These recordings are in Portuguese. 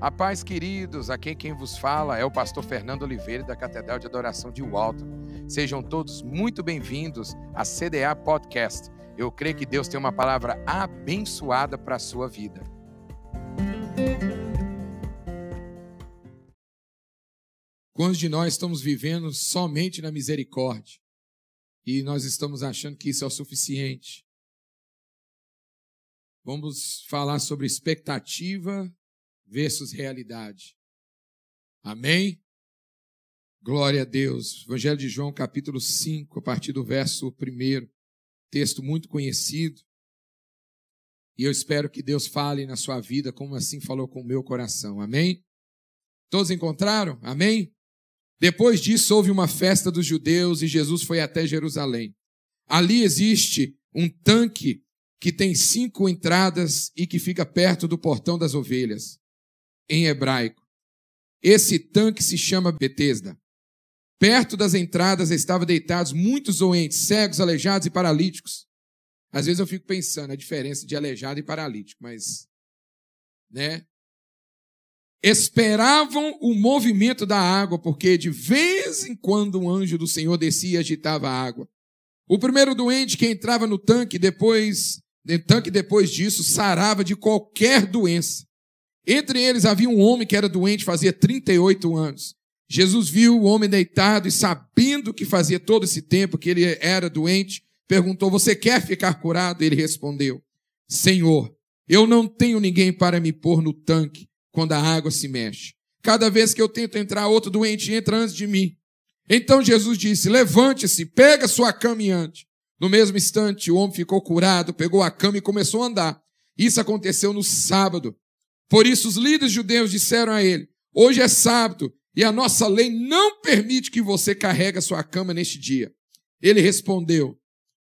A paz, queridos, aqui quem vos fala é o pastor Fernando Oliveira da Catedral de Adoração de Walton. Sejam todos muito bem-vindos à CDA Podcast. Eu creio que Deus tem uma palavra abençoada para a sua vida. Quantos de nós estamos vivendo somente na misericórdia e nós estamos achando que isso é o suficiente? Vamos falar sobre expectativa versus realidade. Amém? Glória a Deus. Evangelho de João, capítulo 5, a partir do verso 1. Texto muito conhecido. E eu espero que Deus fale na sua vida como assim falou com o meu coração. Amém? Todos encontraram? Amém? Depois disso, houve uma festa dos judeus e Jesus foi até Jerusalém. Ali existe um tanque que tem cinco entradas e que fica perto do portão das ovelhas em hebraico. Esse tanque se chama Betesda. Perto das entradas estavam deitados muitos doentes, cegos, aleijados e paralíticos. Às vezes eu fico pensando a diferença de aleijado e paralítico, mas, né? Esperavam o movimento da água, porque de vez em quando um anjo do Senhor descia e agitava a água. O primeiro doente que entrava no tanque depois, no tanque depois disso, sarava de qualquer doença. Entre eles havia um homem que era doente fazia 38 anos. Jesus viu o homem deitado e, sabendo que fazia todo esse tempo que ele era doente, perguntou: Você quer ficar curado? Ele respondeu: Senhor, eu não tenho ninguém para me pôr no tanque quando a água se mexe. Cada vez que eu tento entrar, outro doente entra antes de mim. Então Jesus disse: Levante-se, pega sua cama e ande. No mesmo instante, o homem ficou curado, pegou a cama e começou a andar. Isso aconteceu no sábado. Por isso, os líderes judeus disseram a ele: Hoje é sábado e a nossa lei não permite que você carregue a sua cama neste dia. Ele respondeu: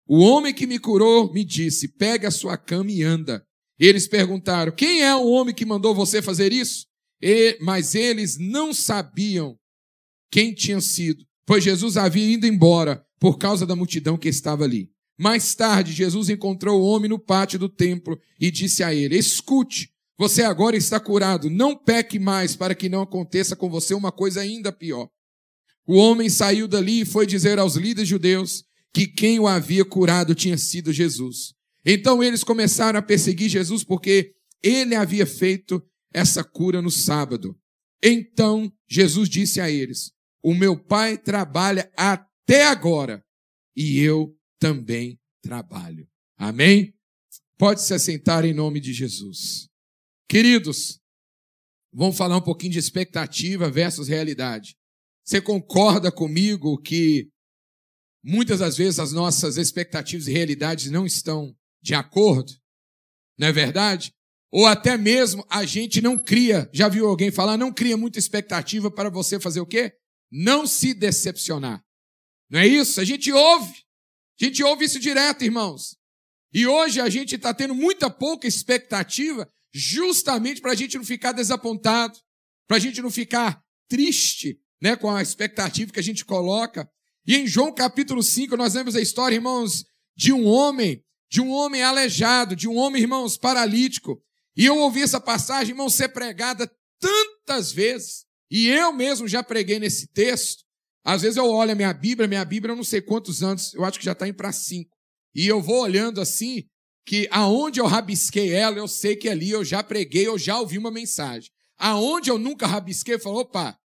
O homem que me curou me disse: Pega a sua cama e anda. Eles perguntaram: Quem é o homem que mandou você fazer isso? E, mas eles não sabiam quem tinha sido, pois Jesus havia ido embora por causa da multidão que estava ali. Mais tarde, Jesus encontrou o homem no pátio do templo e disse a ele: Escute, você agora está curado. Não peque mais para que não aconteça com você uma coisa ainda pior. O homem saiu dali e foi dizer aos líderes judeus que quem o havia curado tinha sido Jesus. Então eles começaram a perseguir Jesus porque ele havia feito essa cura no sábado. Então Jesus disse a eles: O meu pai trabalha até agora e eu também trabalho. Amém? Pode se assentar em nome de Jesus. Queridos, vamos falar um pouquinho de expectativa versus realidade. Você concorda comigo que muitas das vezes as nossas expectativas e realidades não estão de acordo? Não é verdade? Ou até mesmo a gente não cria, já viu alguém falar, não cria muita expectativa para você fazer o quê? Não se decepcionar. Não é isso? A gente ouve. A gente ouve isso direto, irmãos. E hoje a gente está tendo muita pouca expectativa justamente para a gente não ficar desapontado, para a gente não ficar triste né, com a expectativa que a gente coloca. E em João capítulo 5, nós vemos a história, irmãos, de um homem, de um homem aleijado, de um homem, irmãos, paralítico. E eu ouvi essa passagem, irmãos, ser pregada tantas vezes. E eu mesmo já preguei nesse texto. Às vezes eu olho a minha Bíblia, minha Bíblia eu não sei quantos anos, eu acho que já está indo para cinco. E eu vou olhando assim, que aonde eu rabisquei ela, eu sei que ali eu já preguei, eu já ouvi uma mensagem. Aonde eu nunca rabisquei, eu falo, opa,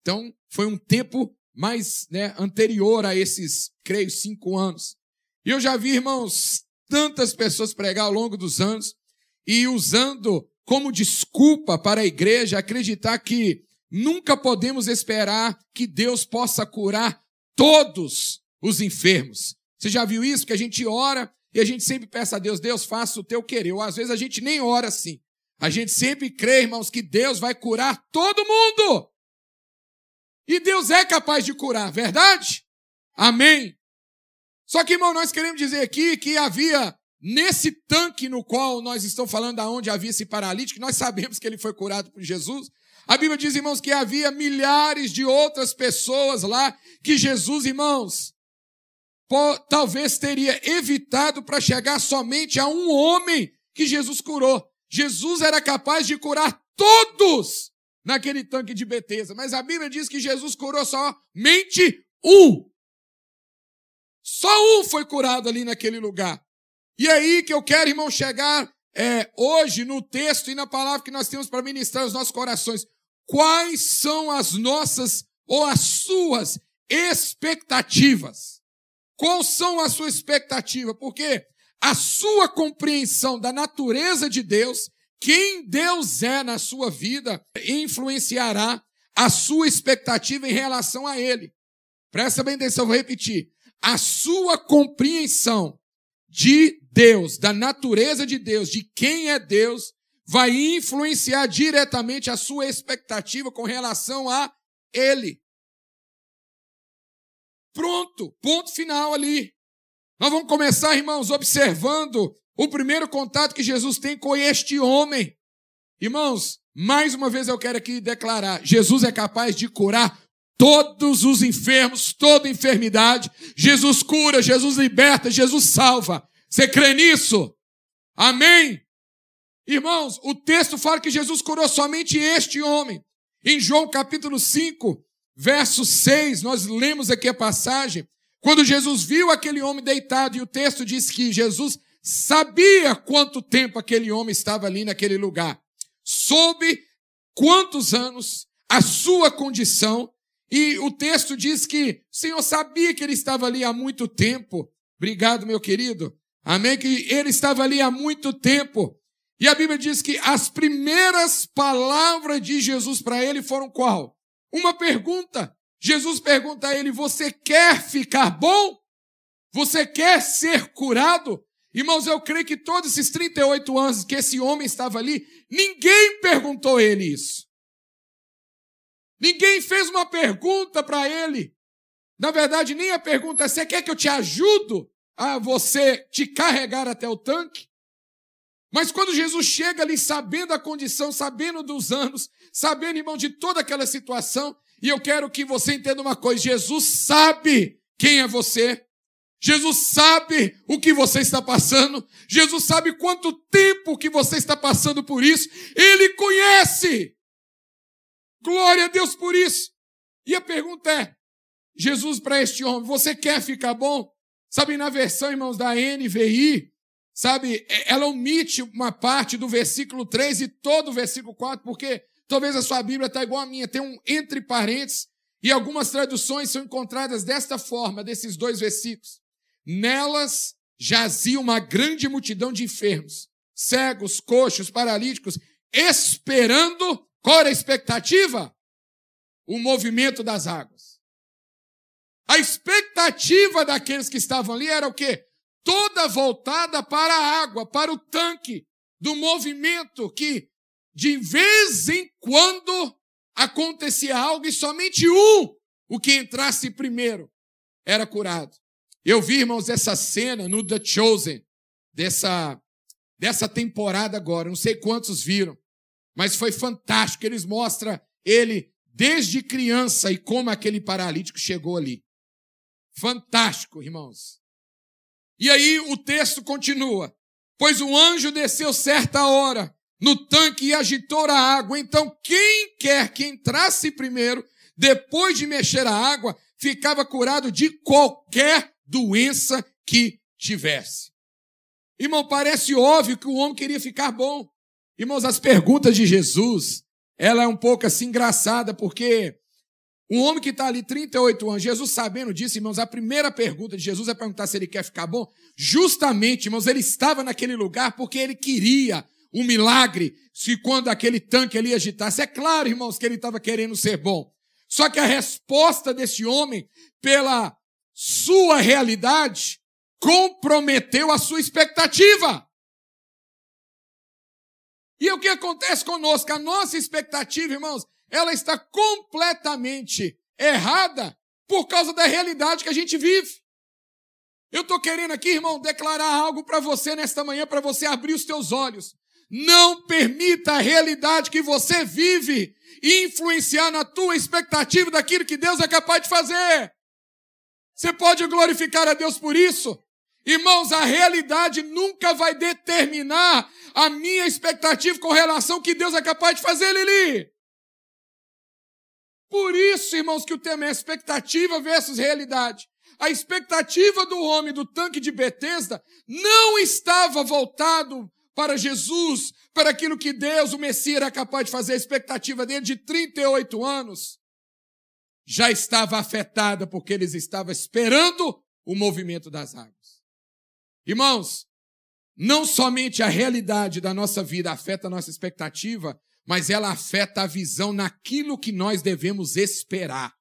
então foi um tempo mais né, anterior a esses, creio, cinco anos. E eu já vi, irmãos, tantas pessoas pregar ao longo dos anos e usando como desculpa para a igreja acreditar que nunca podemos esperar que Deus possa curar todos os enfermos. Você já viu isso? Que a gente ora e a gente sempre peça a Deus, Deus, faça o teu querer. Ou às vezes a gente nem ora assim. A gente sempre crê, irmãos, que Deus vai curar todo mundo. E Deus é capaz de curar, verdade? Amém. Só que, irmão, nós queremos dizer aqui que havia nesse tanque no qual nós estamos falando aonde havia esse paralítico, nós sabemos que ele foi curado por Jesus. A Bíblia diz, irmãos, que havia milhares de outras pessoas lá que Jesus, irmãos, talvez teria evitado para chegar somente a um homem que Jesus curou. Jesus era capaz de curar todos naquele tanque de Betesda. Mas a Bíblia diz que Jesus curou somente um. Só um foi curado ali naquele lugar. E é aí que eu quero, irmão, chegar é, hoje no texto e na palavra que nós temos para ministrar os nossos corações. Quais são as nossas ou as suas expectativas? Qual são a sua expectativa? Porque a sua compreensão da natureza de Deus, quem Deus é na sua vida, influenciará a sua expectativa em relação a Ele. Presta bem atenção, vou repetir. A sua compreensão de Deus, da natureza de Deus, de quem é Deus, vai influenciar diretamente a sua expectativa com relação a Ele. Pronto, ponto final ali. Nós vamos começar, irmãos, observando o primeiro contato que Jesus tem com este homem. Irmãos, mais uma vez eu quero aqui declarar: Jesus é capaz de curar todos os enfermos, toda enfermidade. Jesus cura, Jesus liberta, Jesus salva. Você crê nisso? Amém? Irmãos, o texto fala que Jesus curou somente este homem. Em João capítulo 5, verso 6, nós lemos aqui a passagem. Quando Jesus viu aquele homem deitado, e o texto diz que Jesus sabia quanto tempo aquele homem estava ali naquele lugar, soube quantos anos, a sua condição, e o texto diz que o Senhor sabia que ele estava ali há muito tempo. Obrigado, meu querido. Amém? Que ele estava ali há muito tempo. E a Bíblia diz que as primeiras palavras de Jesus para ele foram qual? Uma pergunta. Jesus pergunta a ele: Você quer ficar bom? Você quer ser curado? Irmãos, eu creio que todos esses 38 anos que esse homem estava ali, ninguém perguntou a ele isso. Ninguém fez uma pergunta para ele. Na verdade, nem a pergunta é: você quer que eu te ajudo a você te carregar até o tanque? Mas quando Jesus chega ali sabendo a condição, sabendo dos anos, sabendo, irmão, de toda aquela situação, e eu quero que você entenda uma coisa: Jesus sabe quem é você. Jesus sabe o que você está passando. Jesus sabe quanto tempo que você está passando por isso. Ele conhece. Glória a Deus por isso. E a pergunta é: Jesus, para este homem, você quer ficar bom? Sabe, na versão, irmãos, da NVI, sabe, é, ela omite uma parte do versículo 3 e todo o versículo 4, porque talvez a sua Bíblia está igual a minha, tem um entre parênteses, e algumas traduções são encontradas desta forma, desses dois versículos. Nelas jazia uma grande multidão de enfermos, cegos, coxos, paralíticos, esperando qual era a expectativa? O movimento das águas. A expectativa daqueles que estavam ali era o quê? Toda voltada para a água, para o tanque do movimento que de vez em quando acontecia algo e somente um, o que entrasse primeiro, era curado. Eu vi, irmãos, essa cena no The Chosen, dessa, dessa temporada agora, não sei quantos viram. Mas foi fantástico. Eles mostram ele desde criança e como aquele paralítico chegou ali. Fantástico, irmãos. E aí o texto continua. Pois o anjo desceu certa hora no tanque e agitou a água. Então, quem quer que entrasse primeiro, depois de mexer a água, ficava curado de qualquer doença que tivesse. Irmão, parece óbvio que o homem queria ficar bom. Irmãos, as perguntas de Jesus, ela é um pouco assim engraçada, porque um homem que está ali 38 anos, Jesus sabendo disso, irmãos, a primeira pergunta de Jesus é perguntar se ele quer ficar bom. Justamente, irmãos, ele estava naquele lugar porque ele queria um milagre, se quando aquele tanque ali agitasse. É claro, irmãos, que ele estava querendo ser bom. Só que a resposta desse homem, pela sua realidade, comprometeu a sua expectativa. E o que acontece conosco? A nossa expectativa, irmãos, ela está completamente errada por causa da realidade que a gente vive. Eu estou querendo aqui, irmão, declarar algo para você nesta manhã, para você abrir os teus olhos. Não permita a realidade que você vive influenciar na tua expectativa daquilo que Deus é capaz de fazer. Você pode glorificar a Deus por isso? Irmãos, a realidade nunca vai determinar a minha expectativa com relação ao que Deus é capaz de fazer, Lili. Por isso, irmãos, que o tema é expectativa versus realidade. A expectativa do homem do tanque de Betesda não estava voltado para Jesus, para aquilo que Deus, o Messias, era capaz de fazer. A expectativa dele de 38 anos já estava afetada porque eles estavam esperando o movimento das águas. Irmãos, não somente a realidade da nossa vida afeta a nossa expectativa, mas ela afeta a visão naquilo que nós devemos esperar.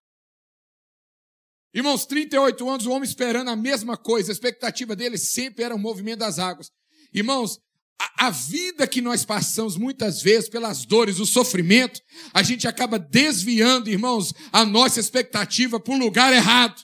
Irmãos, 38 anos, o homem esperando a mesma coisa, a expectativa dele sempre era o movimento das águas. Irmãos, a, a, vida que nós passamos muitas vezes pelas dores, o sofrimento, a gente acaba desviando, irmãos, a nossa expectativa para o lugar errado,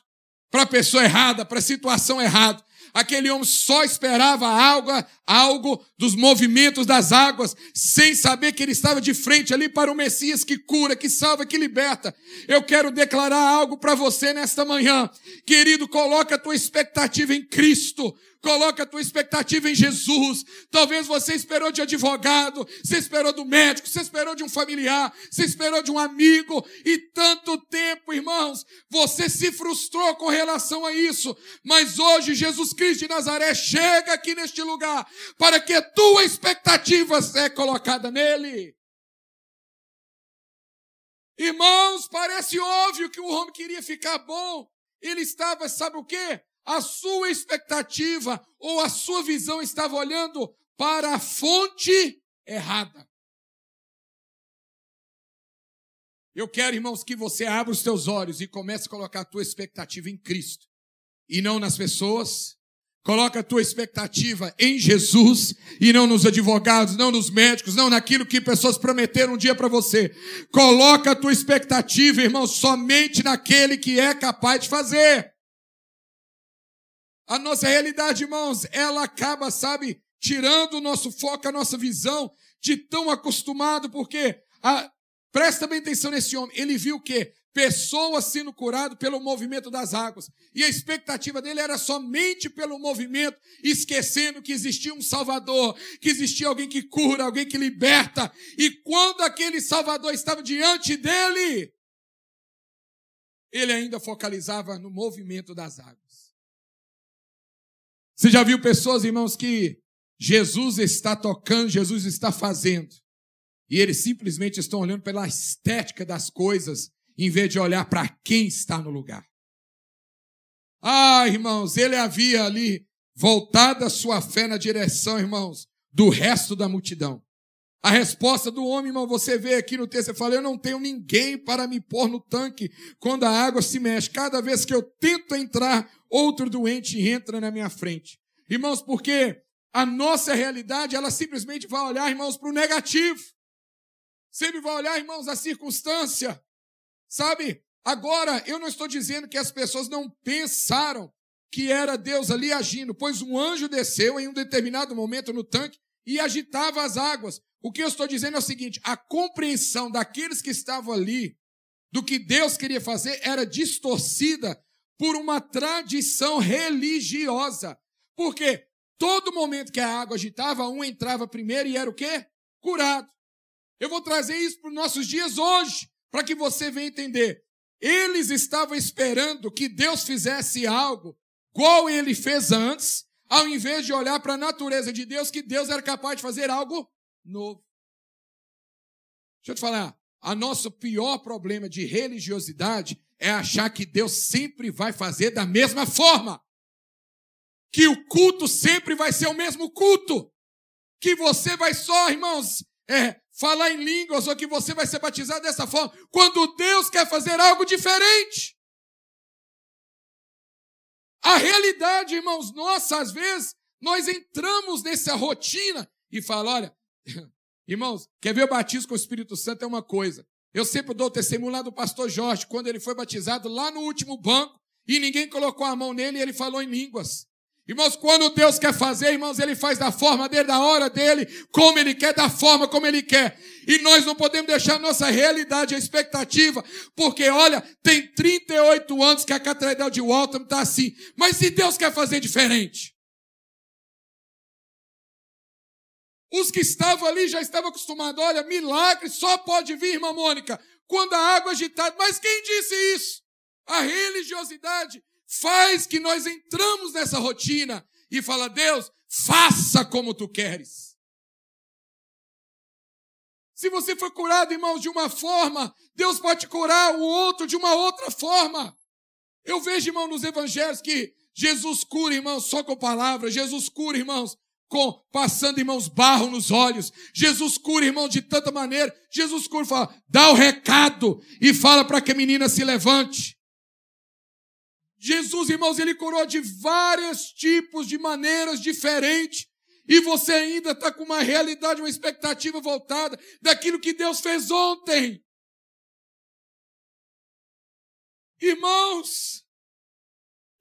para a pessoa errada, para a situação errada. Aquele homem só esperava algo, algo dos movimentos das águas, sem saber que ele estava de frente ali para o Messias que cura, que salva, que liberta. Eu quero declarar algo para você nesta manhã. Querido, coloca a tua expectativa em Cristo. Coloca a tua expectativa em Jesus. Talvez você esperou de advogado, você esperou do médico, você esperou de um familiar, você esperou de um amigo, e tanto tempo, irmãos, você se frustrou com relação a isso. Mas hoje Jesus Cristo de Nazaré chega aqui neste lugar para que a tua expectativa seja colocada nele. Irmãos, parece óbvio que o homem queria ficar bom. Ele estava, sabe o quê? A sua expectativa ou a sua visão estava olhando para a fonte errada. Eu quero, irmãos, que você abra os teus olhos e comece a colocar a tua expectativa em Cristo e não nas pessoas. Coloca a tua expectativa em Jesus e não nos advogados, não nos médicos, não naquilo que pessoas prometeram um dia para você. Coloca a tua expectativa, irmão, somente naquele que é capaz de fazer. A nossa realidade, irmãos, ela acaba, sabe, tirando o nosso foco, a nossa visão de tão acostumado, porque a, presta bem atenção nesse homem, ele viu o quê? Pessoas sendo curado pelo movimento das águas. E a expectativa dele era somente pelo movimento, esquecendo que existia um Salvador, que existia alguém que cura, alguém que liberta. E quando aquele Salvador estava diante dele, ele ainda focalizava no movimento das águas. Você já viu pessoas, irmãos, que Jesus está tocando, Jesus está fazendo, e eles simplesmente estão olhando pela estética das coisas, em vez de olhar para quem está no lugar. Ah, irmãos, ele havia ali voltado a sua fé na direção, irmãos, do resto da multidão. A resposta do homem, irmão, você vê aqui no texto, eu fala, eu não tenho ninguém para me pôr no tanque quando a água se mexe. Cada vez que eu tento entrar, outro doente entra na minha frente. Irmãos, porque a nossa realidade, ela simplesmente vai olhar, irmãos, para o negativo. Sempre vai olhar, irmãos, a circunstância. Sabe? Agora, eu não estou dizendo que as pessoas não pensaram que era Deus ali agindo, pois um anjo desceu em um determinado momento no tanque e agitava as águas. O que eu estou dizendo é o seguinte: a compreensão daqueles que estavam ali do que Deus queria fazer era distorcida por uma tradição religiosa. Porque todo momento que a água agitava, um entrava primeiro e era o quê? Curado. Eu vou trazer isso para os nossos dias hoje, para que você venha entender. Eles estavam esperando que Deus fizesse algo igual ele fez antes, ao invés de olhar para a natureza de Deus, que Deus era capaz de fazer algo novo. Deixa eu te falar, a nosso pior problema de religiosidade é achar que Deus sempre vai fazer da mesma forma. Que o culto sempre vai ser o mesmo culto. Que você vai só, irmãos, é, falar em línguas ou que você vai ser batizado dessa forma. Quando Deus quer fazer algo diferente. A realidade, irmãos, nossa, às vezes, nós entramos nessa rotina e falamos, olha, Irmãos, quer ver o batismo com o Espírito Santo é uma coisa. Eu sempre dou testemunho lá do pastor Jorge, quando ele foi batizado lá no último banco, e ninguém colocou a mão nele e ele falou em línguas. Irmãos, quando Deus quer fazer, irmãos, Ele faz da forma dele, da hora dele, como Ele quer, da forma como Ele quer. E nós não podemos deixar nossa realidade, a expectativa, porque olha, tem 38 anos que a Catedral de Waltham está assim. Mas se Deus quer fazer diferente? Os que estavam ali já estavam acostumados. Olha, milagre só pode vir, irmã Mônica, quando a água é agitada. Mas quem disse isso? A religiosidade faz que nós entramos nessa rotina e fala: Deus, faça como tu queres. Se você foi curado, irmãos, de uma forma, Deus pode curar o outro de uma outra forma. Eu vejo, irmão, nos evangelhos que Jesus cura, irmãos, só com palavras. Jesus cura, irmãos, com passando, irmãos, barro nos olhos. Jesus cura, irmão, de tanta maneira. Jesus cura, fala, dá o recado e fala para que a menina se levante. Jesus, irmãos, ele curou de vários tipos, de maneiras diferentes. E você ainda está com uma realidade, uma expectativa voltada daquilo que Deus fez ontem. Irmãos,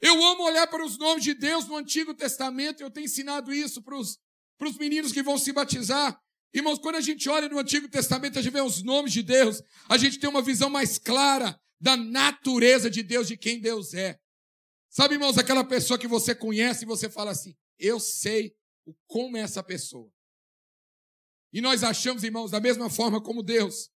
eu amo olhar para os nomes de Deus no Antigo Testamento, eu tenho ensinado isso para os, para os meninos que vão se batizar. Irmãos, quando a gente olha no Antigo Testamento, a gente vê os nomes de Deus, a gente tem uma visão mais clara da natureza de Deus, de quem Deus é. Sabe, irmãos, aquela pessoa que você conhece e você fala assim: eu sei como é essa pessoa. E nós achamos, irmãos, da mesma forma como Deus,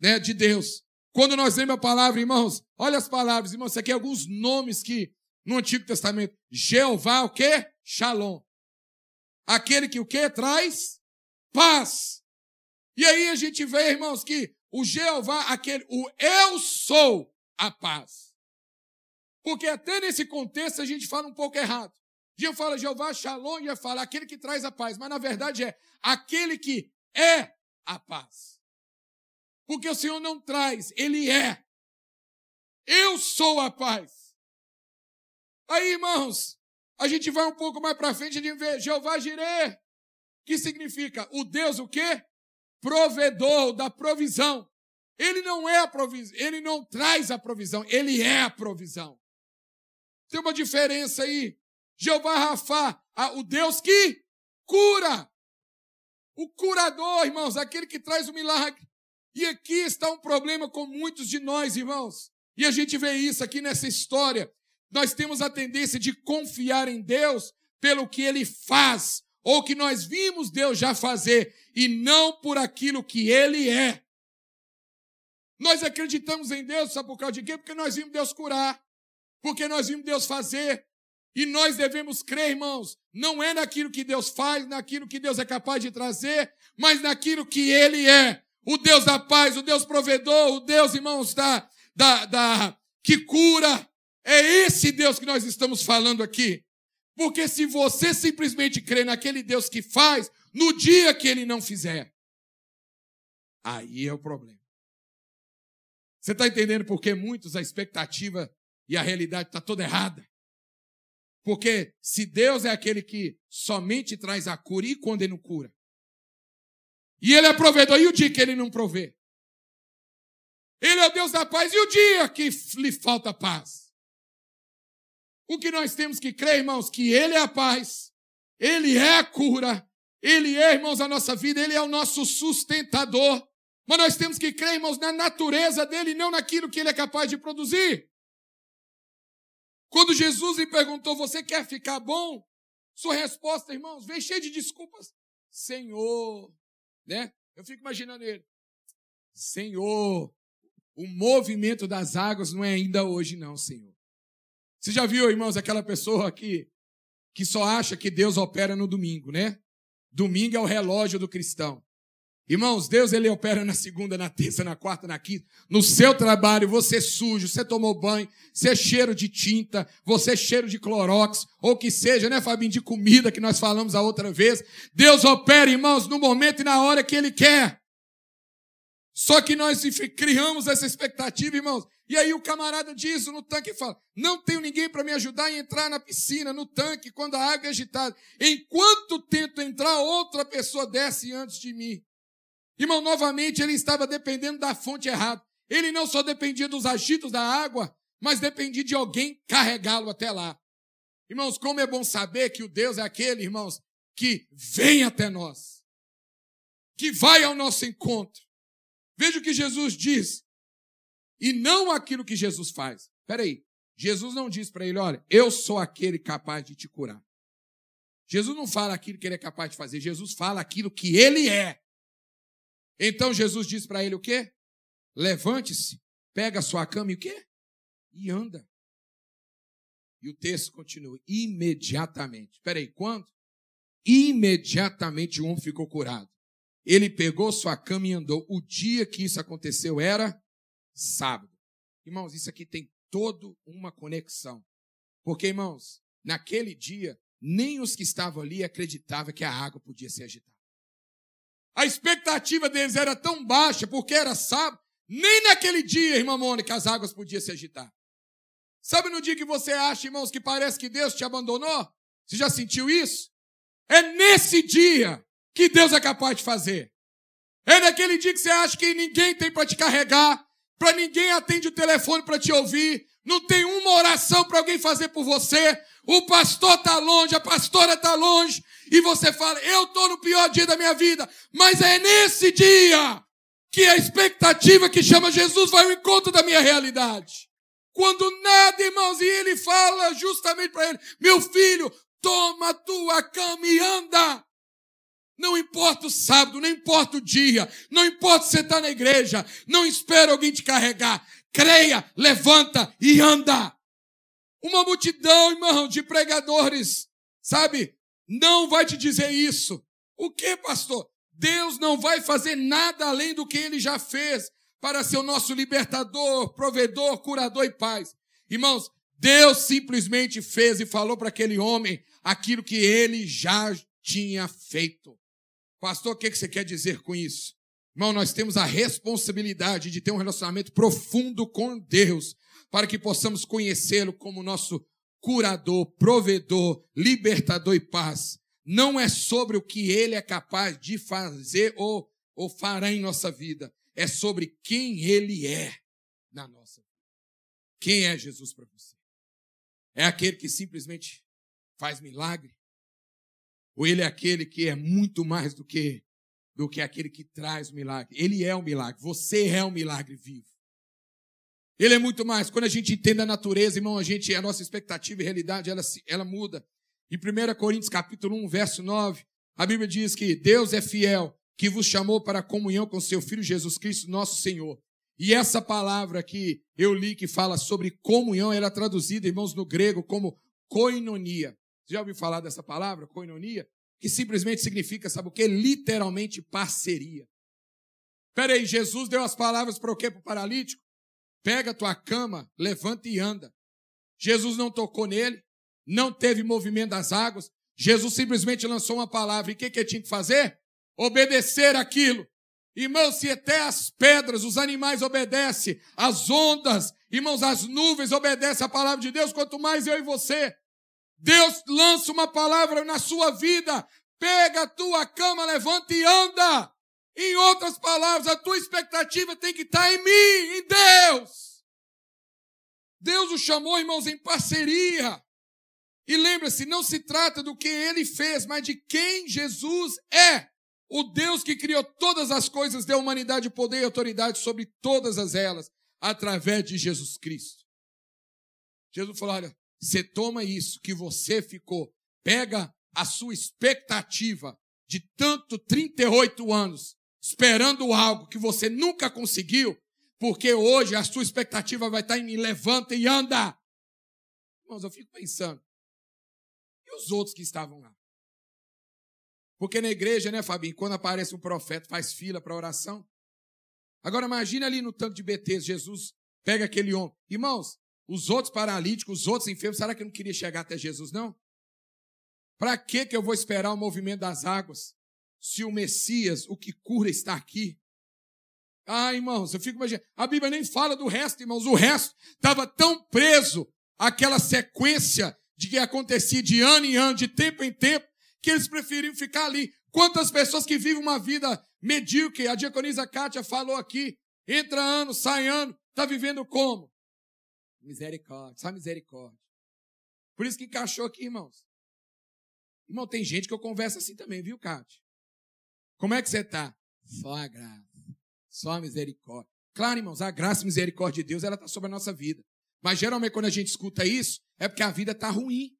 né, de Deus. Quando nós lemos a palavra, irmãos, olha as palavras, irmãos, isso aqui é alguns nomes que no Antigo Testamento. Jeová, o quê? Shalom. Aquele que o quê? Traz paz. E aí a gente vê, irmãos, que o Jeová, aquele, o eu sou a paz. Porque até nesse contexto a gente fala um pouco errado. A gente fala Jeová Shalom, já fala aquele que traz a paz, mas na verdade é aquele que é a paz. Porque o Senhor não traz, ele é. Eu sou a paz. Aí, irmãos, a gente vai um pouco mais para frente e vê Jeová Jireh, que significa o Deus o quê? Provedor da provisão. Ele não é a provisão, ele não traz a provisão, ele é a provisão. Tem uma diferença aí. Jeová Rafá, o Deus que cura. O curador, irmãos, aquele que traz o milagre. E aqui está um problema com muitos de nós, irmãos. E a gente vê isso aqui nessa história. Nós temos a tendência de confiar em Deus pelo que ele faz, ou que nós vimos Deus já fazer, e não por aquilo que ele é. Nós acreditamos em Deus, sabe por causa de quê? Porque nós vimos Deus curar porque nós vimos Deus fazer. E nós devemos crer, irmãos, não é naquilo que Deus faz, naquilo que Deus é capaz de trazer, mas naquilo que Ele é. O Deus da paz, o Deus provedor, o Deus, irmãos, da, da, da, que cura. É esse Deus que nós estamos falando aqui. Porque se você simplesmente crê naquele Deus que faz, no dia que ele não fizer, aí é o problema. Você está entendendo por que muitos a expectativa e a realidade está toda errada. Porque se Deus é aquele que somente traz a cura, e quando ele não cura? E ele é provedor, e o dia que ele não provê? Ele é o Deus da paz, e o dia que lhe falta paz? O que nós temos que crer, irmãos, que ele é a paz, ele é a cura, ele é, irmãos, a nossa vida, ele é o nosso sustentador. Mas nós temos que crer, irmãos, na natureza dele, não naquilo que ele é capaz de produzir. Quando Jesus lhe perguntou: Você quer ficar bom? Sua resposta, irmãos, veio cheia de desculpas. Senhor, né? Eu fico imaginando ele. Senhor, o movimento das águas não é ainda hoje, não, Senhor. Você já viu, irmãos, aquela pessoa que, que só acha que Deus opera no domingo, né? Domingo é o relógio do cristão. Irmãos, Deus ele opera na segunda, na terça, na quarta, na quinta. No seu trabalho, você é sujo, você tomou banho, você é cheiro de tinta, você é cheiro de clorox, ou que seja, né, Fabinho, de comida que nós falamos a outra vez. Deus opera, irmãos, no momento e na hora que Ele quer. Só que nós criamos essa expectativa, irmãos. E aí o camarada diz no tanque fala: Não tenho ninguém para me ajudar a entrar na piscina, no tanque, quando a água é agitada. Enquanto tento entrar, outra pessoa desce antes de mim. Irmão, novamente ele estava dependendo da fonte errada. Ele não só dependia dos agitos da água, mas dependia de alguém carregá-lo até lá. Irmãos, como é bom saber que o Deus é aquele, irmãos, que vem até nós, que vai ao nosso encontro. Veja o que Jesus diz, e não aquilo que Jesus faz. Espera aí, Jesus não diz para ele, olha, eu sou aquele capaz de te curar. Jesus não fala aquilo que ele é capaz de fazer, Jesus fala aquilo que ele é. Então Jesus diz para ele o quê? Levante-se, pega a sua cama e o quê? E anda. E o texto continua, imediatamente. Espera aí, quando? Imediatamente homem ficou curado. Ele pegou sua cama e andou. O dia que isso aconteceu era sábado. Irmãos, isso aqui tem toda uma conexão. Porque, irmãos, naquele dia, nem os que estavam ali acreditavam que a água podia ser agitada. A expectativa deles era tão baixa, porque era sábado, nem naquele dia, irmã Mônica, as águas podiam se agitar. Sabe no dia que você acha, irmãos, que parece que Deus te abandonou? Você já sentiu isso? É nesse dia que Deus é capaz de fazer. É naquele dia que você acha que ninguém tem para te carregar, para ninguém atende o telefone para te ouvir, não tem uma oração para alguém fazer por você. O pastor está longe, a pastora está longe, e você fala: Eu estou no pior dia da minha vida, mas é nesse dia que a expectativa que chama Jesus vai ao encontro da minha realidade. Quando nada, irmãos, e ele fala justamente para ele: Meu filho, toma tua cama e anda. Não importa o sábado, não importa o dia, não importa se você está na igreja, não espera alguém te carregar. Creia, levanta e anda. Uma multidão, irmão, de pregadores, sabe? Não vai te dizer isso. O que, pastor? Deus não vai fazer nada além do que ele já fez para ser o nosso libertador, provedor, curador e paz. Irmãos, Deus simplesmente fez e falou para aquele homem aquilo que ele já tinha feito. Pastor, o que você quer dizer com isso? Irmão, nós temos a responsabilidade de ter um relacionamento profundo com Deus, para que possamos conhecê-lo como nosso curador, provedor, libertador e paz. Não é sobre o que ele é capaz de fazer ou, ou fará em nossa vida, é sobre quem ele é na nossa vida. Quem é Jesus para você? É aquele que simplesmente faz milagre? Ou ele é aquele que é muito mais do que do que aquele que traz o milagre. Ele é um milagre. Você é um milagre vivo. Ele é muito mais. Quando a gente entende a natureza, irmão, a gente, a nossa expectativa e realidade, ela, ela muda. Em 1 Coríntios capítulo 1, verso 9, a Bíblia diz que Deus é fiel, que vos chamou para a comunhão com seu Filho Jesus Cristo, nosso Senhor. E essa palavra que eu li que fala sobre comunhão, era é traduzida, irmãos, no grego como koinonia. Você já ouviu falar dessa palavra, koinonia? que simplesmente significa, sabe o que? Literalmente parceria. Peraí, Jesus deu as palavras para o quê? Para o paralítico? Pega a tua cama, levanta e anda. Jesus não tocou nele, não teve movimento das águas. Jesus simplesmente lançou uma palavra. E o que, que ele tinha que fazer? Obedecer aquilo. Irmãos, se até as pedras, os animais obedecem, as ondas, irmãos, as nuvens obedecem a palavra de Deus, quanto mais eu e você. Deus lança uma palavra na sua vida. Pega a tua cama, levanta e anda. Em outras palavras, a tua expectativa tem que estar em mim, em Deus. Deus o chamou, irmãos, em parceria. E lembre-se, não se trata do que ele fez, mas de quem Jesus é. O Deus que criou todas as coisas, deu humanidade poder e autoridade sobre todas as elas, através de Jesus Cristo. Jesus falou: olha, você toma isso que você ficou, pega a sua expectativa de tanto 38 anos esperando algo que você nunca conseguiu, porque hoje a sua expectativa vai estar em me levanta e anda. Irmãos, eu fico pensando, e os outros que estavam lá? Porque na igreja, né, Fabinho, quando aparece um profeta, faz fila para oração. Agora imagine ali no tanto de BTs, Jesus pega aquele homem. Irmãos, os outros paralíticos, os outros enfermos, será que não queria chegar até Jesus, não? Para que que eu vou esperar o movimento das águas? Se o Messias, o que cura, está aqui. Ah, irmãos, eu fico imaginando. A Bíblia nem fala do resto, irmãos. O resto estava tão preso àquela sequência de que acontecia de ano em ano, de tempo em tempo, que eles preferiam ficar ali. Quantas pessoas que vivem uma vida medíocre, a diaconisa Kátia falou aqui, entra ano, sai ano, está vivendo como? Misericórdia, só misericórdia. Por isso que encaixou aqui, irmãos. Irmão, tem gente que eu converso assim também, viu, Cátia? Como é que você está? Só a graça, só a misericórdia. Claro, irmãos, a graça e misericórdia de Deus, ela está sobre a nossa vida. Mas geralmente quando a gente escuta isso, é porque a vida está ruim.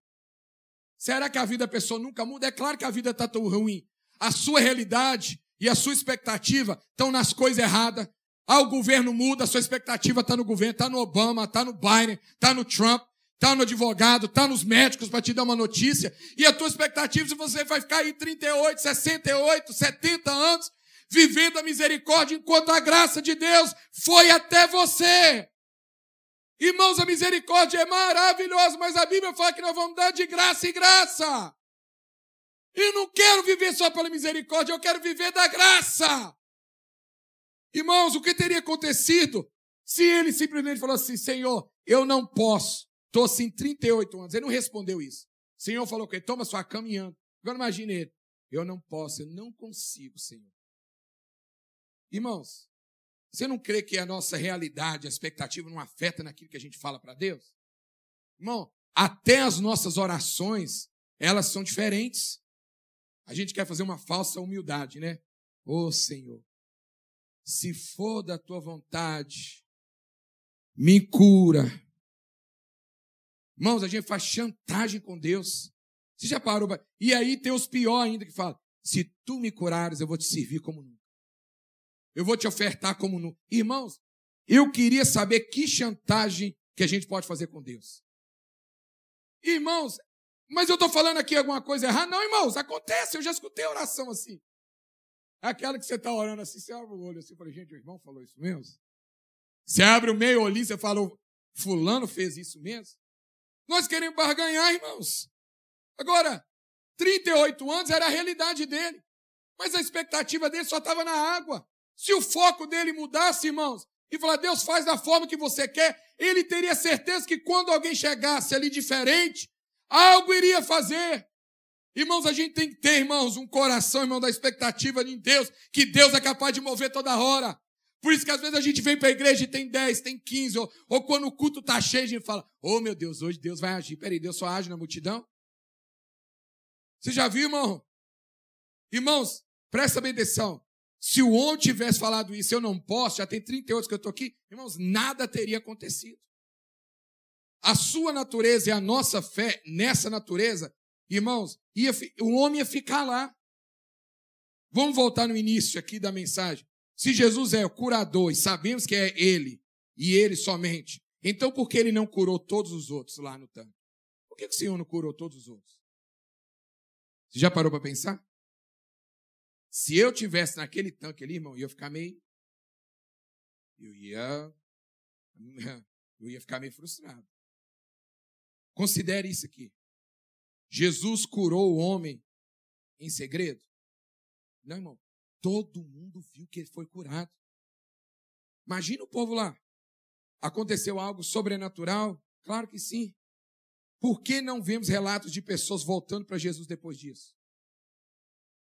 Será que a vida da pessoa nunca muda? É claro que a vida está tão ruim. A sua realidade e a sua expectativa estão nas coisas erradas. Ah, o governo muda, a sua expectativa está no governo, está no Obama, está no Biden, está no Trump, está no advogado, está nos médicos para te dar uma notícia. E a tua expectativa se você vai ficar aí 38, 68, 70 anos vivendo a misericórdia enquanto a graça de Deus foi até você. Irmãos, a misericórdia é maravilhosa, mas a Bíblia fala que nós vamos dar de graça em graça. E não quero viver só pela misericórdia, eu quero viver da graça. Irmãos, o que teria acontecido se ele simplesmente falou assim: Senhor, eu não posso, estou assim 38 anos. Ele não respondeu isso. O Senhor falou que toma sua cama anda. Agora imagine ele: Eu não posso, eu não consigo, Senhor. Irmãos, você não crê que a nossa realidade, a expectativa não afeta naquilo que a gente fala para Deus? Irmão, até as nossas orações, elas são diferentes. A gente quer fazer uma falsa humildade, né? Ô oh, Senhor, se for da tua vontade, me cura. Irmãos, a gente faz chantagem com Deus. Você já parou? E aí tem os piores ainda que falam: se tu me curares, eu vou te servir como nunca. Eu vou te ofertar como no. Irmãos, eu queria saber que chantagem que a gente pode fazer com Deus. Irmãos, mas eu estou falando aqui alguma coisa errada? Não, irmãos, acontece, eu já escutei oração assim. Aquela que você está orando assim, você abre o olho assim, falei, gente, o irmão falou isso mesmo? Você abre o meio olhinho, você fala, fulano fez isso mesmo? Nós queremos barganhar, irmãos. Agora, 38 anos era a realidade dele. Mas a expectativa dele só estava na água. Se o foco dele mudasse, irmãos, e falar, Deus faz da forma que você quer, ele teria certeza que quando alguém chegasse ali diferente, algo iria fazer. Irmãos, a gente tem que ter, irmãos, um coração, irmão, da expectativa de Deus, que Deus é capaz de mover toda hora. Por isso que às vezes a gente vem para a igreja e tem 10, tem 15, ou, ou quando o culto está cheio, a gente fala, oh meu Deus, hoje Deus vai agir. Peraí, Deus só age na multidão? Você já viu, irmão? Irmãos, presta bem atenção. Se o homem tivesse falado isso, eu não posso, já tem 38 que eu estou aqui, irmãos, nada teria acontecido. A sua natureza e a nossa fé nessa natureza, irmãos, ia, o homem ia ficar lá. Vamos voltar no início aqui da mensagem. Se Jesus é o curador e sabemos que é Ele, e Ele somente, então por que Ele não curou todos os outros lá no tanque? Por que o Senhor não curou todos os outros? Você já parou para pensar? Se eu tivesse naquele tanque ali, irmão, eu ia ficar meio. Eu ia. Eu ia ficar meio frustrado. Considere isso aqui. Jesus curou o homem em segredo? Não, irmão. Todo mundo viu que ele foi curado. Imagina o povo lá. Aconteceu algo sobrenatural? Claro que sim. Por que não vemos relatos de pessoas voltando para Jesus depois disso?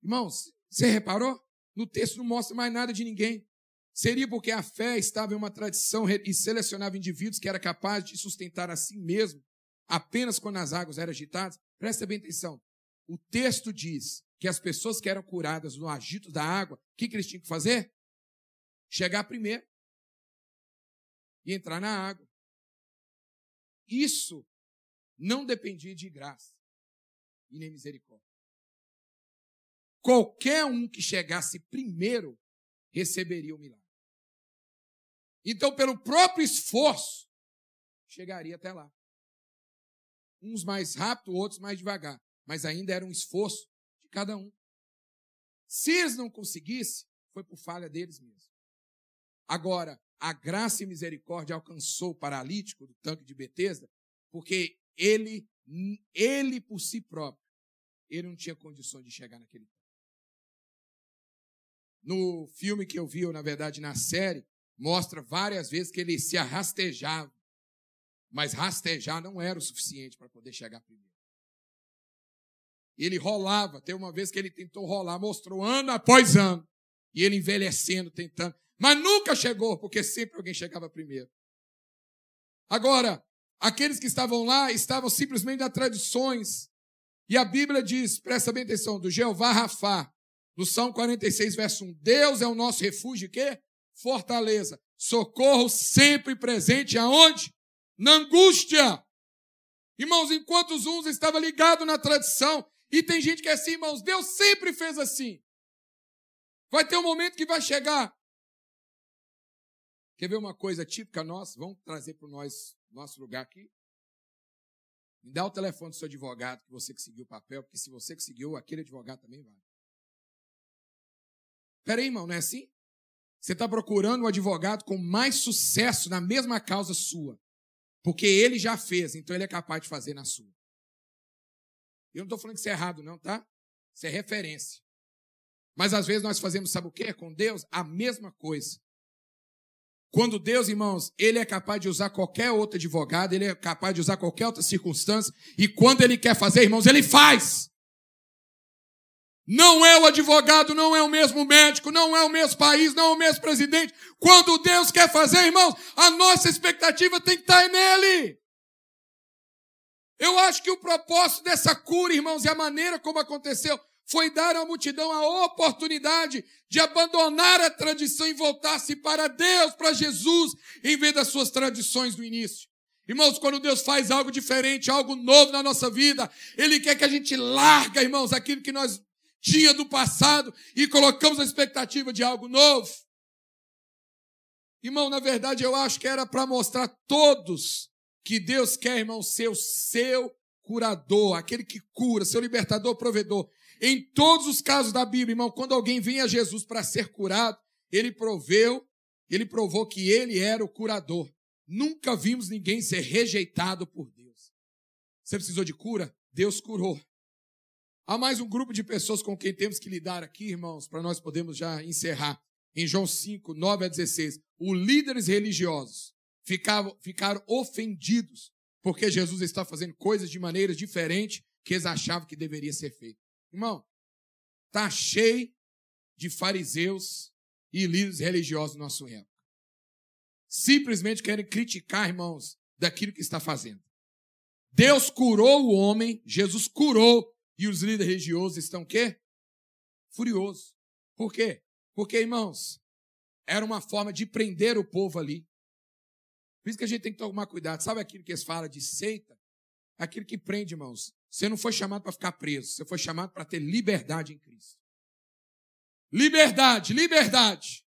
Irmãos, você reparou? No texto não mostra mais nada de ninguém. Seria porque a fé estava em uma tradição e selecionava indivíduos que era capaz de sustentar a si mesmo apenas quando as águas eram agitadas? Presta bem atenção. O texto diz que as pessoas que eram curadas no agito da água, o que, que eles tinham que fazer? Chegar primeiro e entrar na água. Isso não dependia de graça e nem misericórdia. Qualquer um que chegasse primeiro receberia o milagre. Então, pelo próprio esforço, chegaria até lá. Uns mais rápido, outros mais devagar. Mas ainda era um esforço de cada um. Se eles não conseguissem, foi por falha deles mesmos. Agora, a graça e misericórdia alcançou o paralítico do tanque de Betesda, porque ele, ele por si próprio, ele não tinha condições de chegar naquele no filme que eu vi, ou na verdade na série, mostra várias vezes que ele se arrastejava. Mas rastejar não era o suficiente para poder chegar primeiro. Ele rolava. Tem uma vez que ele tentou rolar, mostrou ano após ano. E ele envelhecendo, tentando. Mas nunca chegou, porque sempre alguém chegava primeiro. Agora, aqueles que estavam lá estavam simplesmente nas tradições. E a Bíblia diz, presta bem atenção, do Jeová Rafá, no Salmo 46, verso 1. Deus é o nosso refúgio, quê? Fortaleza. Socorro sempre presente aonde? Na angústia. Irmãos, enquanto os uns estavam ligados na tradição, e tem gente que é assim, irmãos, Deus sempre fez assim. Vai ter um momento que vai chegar. Quer ver uma coisa típica nossa? Vamos trazer para o nosso lugar aqui. Me dá o telefone do seu advogado, que você que seguiu o papel, porque se você que seguiu, aquele advogado também vai. Peraí, irmão, não é assim? Você está procurando um advogado com mais sucesso na mesma causa sua. Porque ele já fez, então ele é capaz de fazer na sua. Eu não estou falando que isso é errado, não, tá? Isso é referência. Mas às vezes nós fazemos, sabe o quê? Com Deus, a mesma coisa. Quando Deus, irmãos, Ele é capaz de usar qualquer outro advogado, Ele é capaz de usar qualquer outra circunstância, e quando Ele quer fazer, irmãos, Ele faz. Não é o advogado, não é o mesmo médico, não é o mesmo país, não é o mesmo presidente. Quando Deus quer fazer, irmãos, a nossa expectativa tem que estar nele. Eu acho que o propósito dessa cura, irmãos, e a maneira como aconteceu, foi dar à multidão a oportunidade de abandonar a tradição e voltar-se para Deus, para Jesus, em vez das suas tradições do início. Irmãos, quando Deus faz algo diferente, algo novo na nossa vida, Ele quer que a gente larga, irmãos, aquilo que nós tinha do passado e colocamos a expectativa de algo novo. Irmão, na verdade, eu acho que era para mostrar a todos que Deus quer, irmão, ser o seu curador, aquele que cura, seu libertador, provedor. Em todos os casos da Bíblia, irmão, quando alguém vinha a Jesus para ser curado, ele proveu, ele provou que ele era o curador. Nunca vimos ninguém ser rejeitado por Deus. Você precisou de cura? Deus curou. Há mais um grupo de pessoas com quem temos que lidar aqui, irmãos, para nós podermos já encerrar. Em João 5, 9 a 16, os líderes religiosos ficavam, ficaram ofendidos porque Jesus está fazendo coisas de maneiras diferentes que eles achavam que deveria ser feito. Irmão, está cheio de fariseus e líderes religiosos no nosso época. Simplesmente querem criticar, irmãos, daquilo que está fazendo. Deus curou o homem, Jesus curou, e os líderes religiosos estão quê? Furiosos. Por quê? Porque, irmãos, era uma forma de prender o povo ali. Por isso que a gente tem que tomar cuidado. Sabe aquilo que eles falam de seita? Aquilo que prende, irmãos. Você não foi chamado para ficar preso, você foi chamado para ter liberdade em Cristo. Liberdade, liberdade.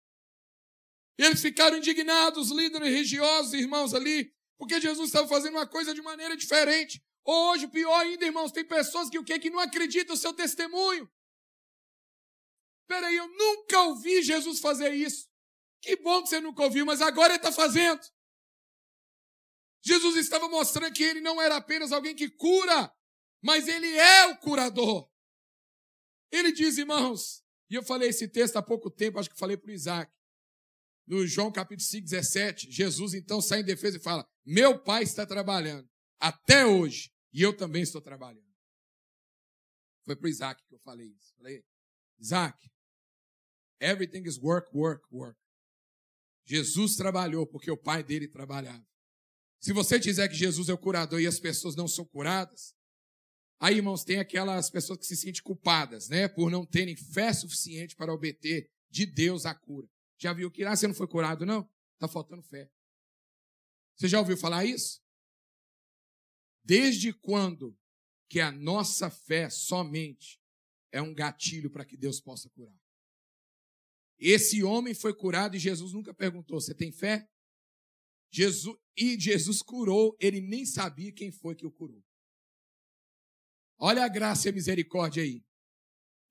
Eles ficaram indignados, líderes religiosos, irmãos ali, porque Jesus estava fazendo uma coisa de maneira diferente. Hoje, pior ainda, irmãos, tem pessoas que o que? Que não acreditam no seu testemunho. Peraí, eu nunca ouvi Jesus fazer isso. Que bom que você nunca ouviu, mas agora ele está fazendo. Jesus estava mostrando que ele não era apenas alguém que cura, mas ele é o curador. Ele diz, irmãos, e eu falei esse texto há pouco tempo, acho que falei para o Isaac, no João capítulo 5, 17, Jesus então sai em defesa e fala: Meu pai está trabalhando até hoje, e eu também estou trabalhando. Foi para o Isaac que eu falei isso. Falei, Isaac, everything is work, work, work. Jesus trabalhou porque o pai dele trabalhava. Se você dizer que Jesus é o curador e as pessoas não são curadas, Aí, irmãos, tem aquelas pessoas que se sentem culpadas, né? Por não terem fé suficiente para obter de Deus a cura. Já viu que, ah, você não foi curado, não? Está faltando fé. Você já ouviu falar isso? Desde quando que a nossa fé somente é um gatilho para que Deus possa curar? Esse homem foi curado e Jesus nunca perguntou: Você tem fé? Jesus, e Jesus curou, ele nem sabia quem foi que o curou. Olha a graça e a misericórdia aí.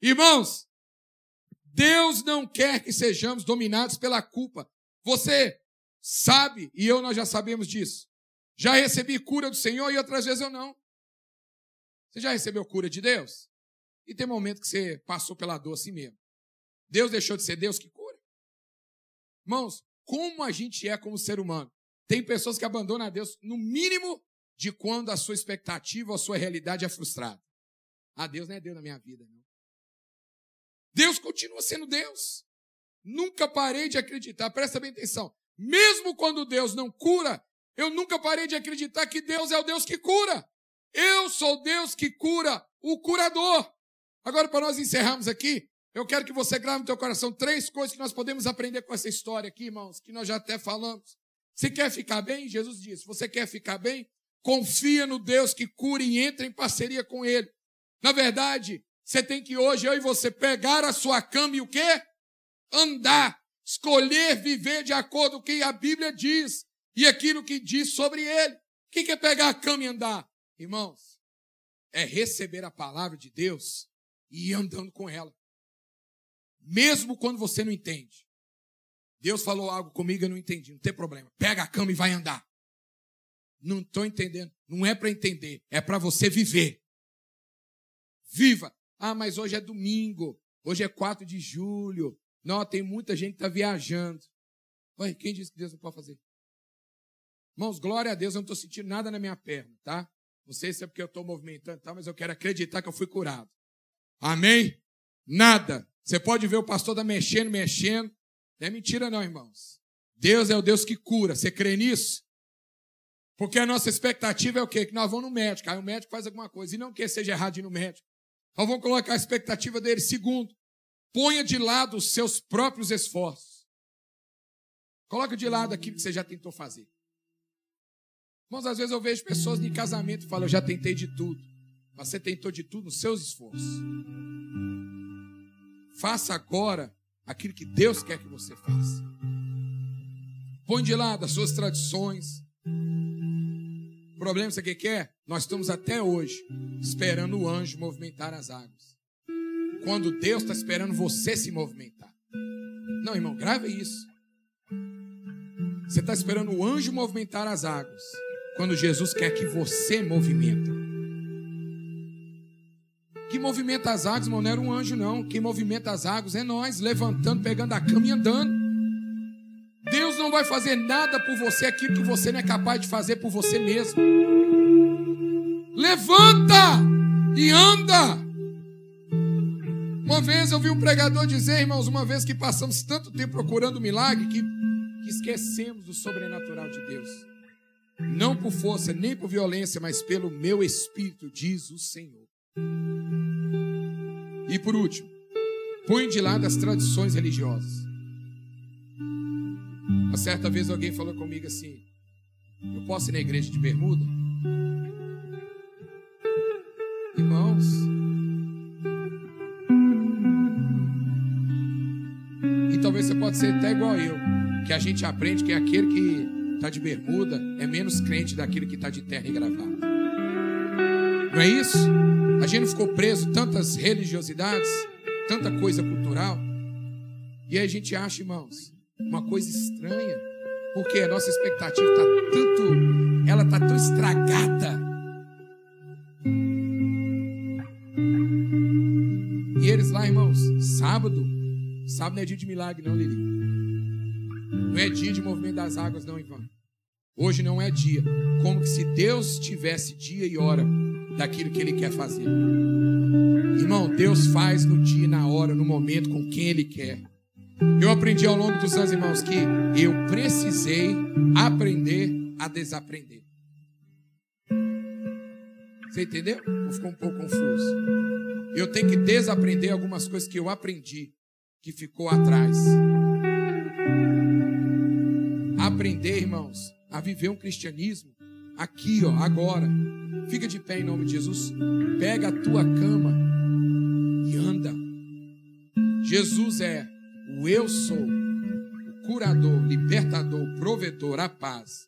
Irmãos, Deus não quer que sejamos dominados pela culpa. Você sabe, e eu nós já sabemos disso. Já recebi cura do Senhor e outras vezes eu não. Você já recebeu cura de Deus? E tem momento que você passou pela dor assim mesmo. Deus deixou de ser Deus que cura? Irmãos, como a gente é como ser humano? Tem pessoas que abandonam a Deus no mínimo de quando a sua expectativa ou a sua realidade é frustrada. Ah, Deus não é Deus na minha vida, não. Deus continua sendo Deus. Nunca parei de acreditar, presta bem atenção. Mesmo quando Deus não cura, eu nunca parei de acreditar que Deus é o Deus que cura. Eu sou Deus que cura, o curador. Agora, para nós encerrarmos aqui, eu quero que você grave no teu coração três coisas que nós podemos aprender com essa história aqui, irmãos, que nós já até falamos. Você quer ficar bem? Jesus disse: você quer ficar bem? confia no Deus que cura e entra em parceria com Ele. Na verdade, você tem que hoje, eu e você, pegar a sua cama e o quê? Andar. Escolher viver de acordo com o que a Bíblia diz e aquilo que diz sobre Ele. O que é pegar a cama e andar? Irmãos, é receber a palavra de Deus e ir andando com ela. Mesmo quando você não entende. Deus falou algo comigo, eu não entendi, não tem problema. Pega a cama e vai andar. Não estou entendendo. Não é para entender, é para você viver. Viva. Ah, mas hoje é domingo. Hoje é 4 de julho. Não, tem muita gente que está viajando. Ué, quem disse que Deus não pode fazer? Irmãos, glória a Deus, eu não estou sentindo nada na minha perna, tá? Não sei se é porque eu estou movimentando, tá? mas eu quero acreditar que eu fui curado. Amém? Nada. Você pode ver o pastor da mexendo, mexendo. Não é mentira, não, irmãos. Deus é o Deus que cura. Você crê nisso? Porque a nossa expectativa é o quê? Que nós vamos no médico, aí o médico faz alguma coisa. E não que seja errado ir no médico. Nós vamos colocar a expectativa dele. Segundo, ponha de lado os seus próprios esforços. Coloque de lado aquilo que você já tentou fazer. Irmãos, às vezes eu vejo pessoas de casamento e falam, eu já tentei de tudo. Mas você tentou de tudo nos seus esforços. Faça agora aquilo que Deus quer que você faça. Põe de lado as suas tradições, problema, você que quer? Nós estamos até hoje esperando o anjo movimentar as águas. Quando Deus está esperando você se movimentar. Não, irmão, grave isso. Você está esperando o anjo movimentar as águas. Quando Jesus quer que você movimenta. Que movimenta as águas, irmão, não era um anjo, não. Quem movimenta as águas é nós, levantando, pegando a cama e andando. Deus não vai fazer nada por você aquilo que você não é capaz de fazer por você mesmo. Levanta e anda. Uma vez eu vi um pregador dizer, irmãos, uma vez que passamos tanto tempo procurando milagre que, que esquecemos do sobrenatural de Deus. Não por força, nem por violência, mas pelo meu espírito, diz o Senhor. E por último, põe de lado as tradições religiosas. Uma certa vez alguém falou comigo assim: Eu posso ir na igreja de bermuda? Irmãos, e talvez você pode ser até igual eu, que a gente aprende que aquele que está de bermuda é menos crente daquele que está de terno e gravata. Não é isso? A gente ficou preso tantas religiosidades, tanta coisa cultural, e aí a gente acha, irmãos, uma coisa estranha, porque a nossa expectativa está tanto, ela está tão estragada. E eles lá, irmãos, sábado, sábado não é dia de milagre, não, Lili. Não é dia de movimento das águas, não, Ivan. Hoje não é dia. Como se Deus tivesse dia e hora daquilo que Ele quer fazer. Irmão, Deus faz no dia, na hora, no momento, com quem Ele quer. Eu aprendi ao longo dos anos, irmãos, que eu precisei aprender a desaprender. Você entendeu? Ou ficou um pouco confuso? Eu tenho que desaprender algumas coisas que eu aprendi, que ficou atrás. Aprender, irmãos, a viver um cristianismo aqui, ó, agora. Fica de pé em nome de Jesus. Pega a tua cama e anda. Jesus é o eu sou, o curador, libertador, provedor, a paz.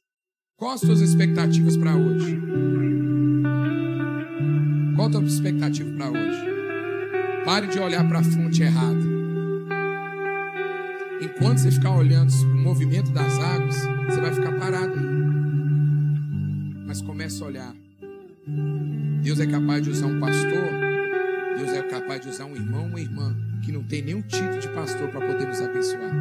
Quais as tuas expectativas para hoje? Qual a tua expectativa para hoje? Pare de olhar para a fonte errada. Enquanto você ficar olhando o movimento das águas, você vai ficar parado aí. Mas comece a olhar. Deus é capaz de usar um pastor, Deus é capaz de usar um irmão, uma irmã que não tem nenhum título de pastor para poder nos abençoar.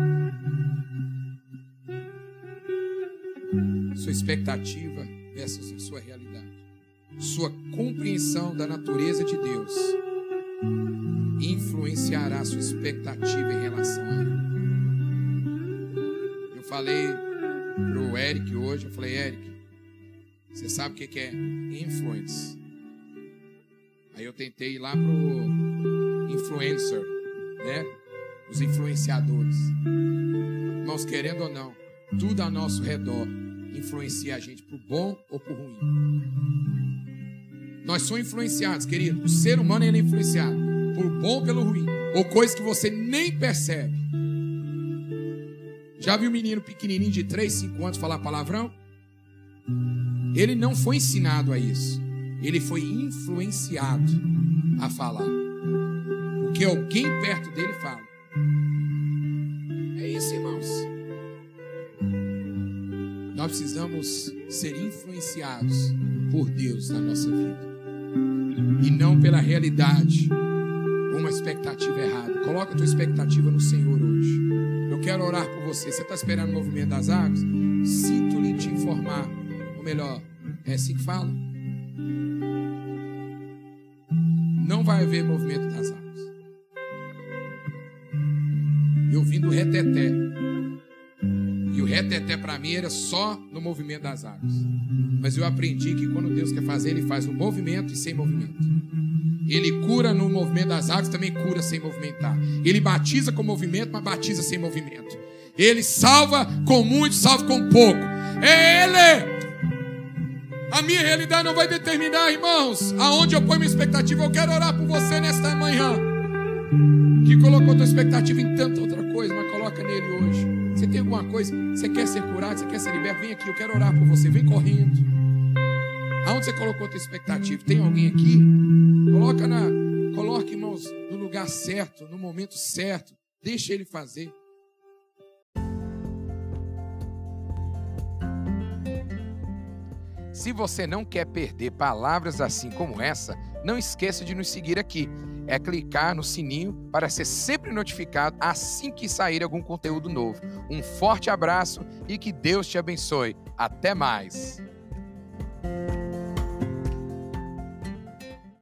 Sua expectativa versus sua realidade. Sua compreensão da natureza de Deus influenciará sua expectativa em relação a Ele. Falei pro Eric hoje, eu falei, Eric, você sabe o que é influence? Aí eu tentei ir lá pro influencer né? Os influenciadores. Irmãos, querendo ou não, tudo ao nosso redor influencia a gente para o bom ou para o ruim. Nós somos influenciados, querido. O ser humano ele é influenciado por bom ou pelo ruim, ou coisa que você nem percebe. Já viu um menino pequenininho de 3, 5 anos falar palavrão? Ele não foi ensinado a isso. Ele foi influenciado a falar. O que alguém perto dele fala. É isso, irmãos. Nós precisamos ser influenciados por Deus na nossa vida. E não pela realidade, uma expectativa errada. Coloca a tua expectativa no Senhor hoje. Quero orar por você. Você está esperando o movimento das águas? Sinto-lhe te informar. Ou melhor, é assim que fala. Não vai haver movimento das águas. Eu vim do reteté. E o reteté para mim era só no movimento das águas. Mas eu aprendi que quando Deus quer fazer, Ele faz no movimento e sem movimento. Ele cura no movimento das águas, também cura sem movimentar. Ele batiza com movimento, mas batiza sem movimento. Ele salva com muito, salva com pouco. É Ele. A minha realidade não vai determinar, irmãos, aonde eu ponho minha expectativa. Eu quero orar por você nesta manhã. Que colocou tua expectativa em tanta outra coisa, mas coloca nele hoje. Você tem alguma coisa? Você quer ser curado? Você quer ser liberto? Vem aqui, eu quero orar por você. Vem correndo. Aonde você colocou a tua expectativa? Tem alguém aqui? Coloca na, coloque, irmãos, no lugar certo, no momento certo. Deixa ele fazer. Se você não quer perder palavras assim como essa, não esqueça de nos seguir aqui é clicar no sininho para ser sempre notificado assim que sair algum conteúdo novo. Um forte abraço e que Deus te abençoe. Até mais!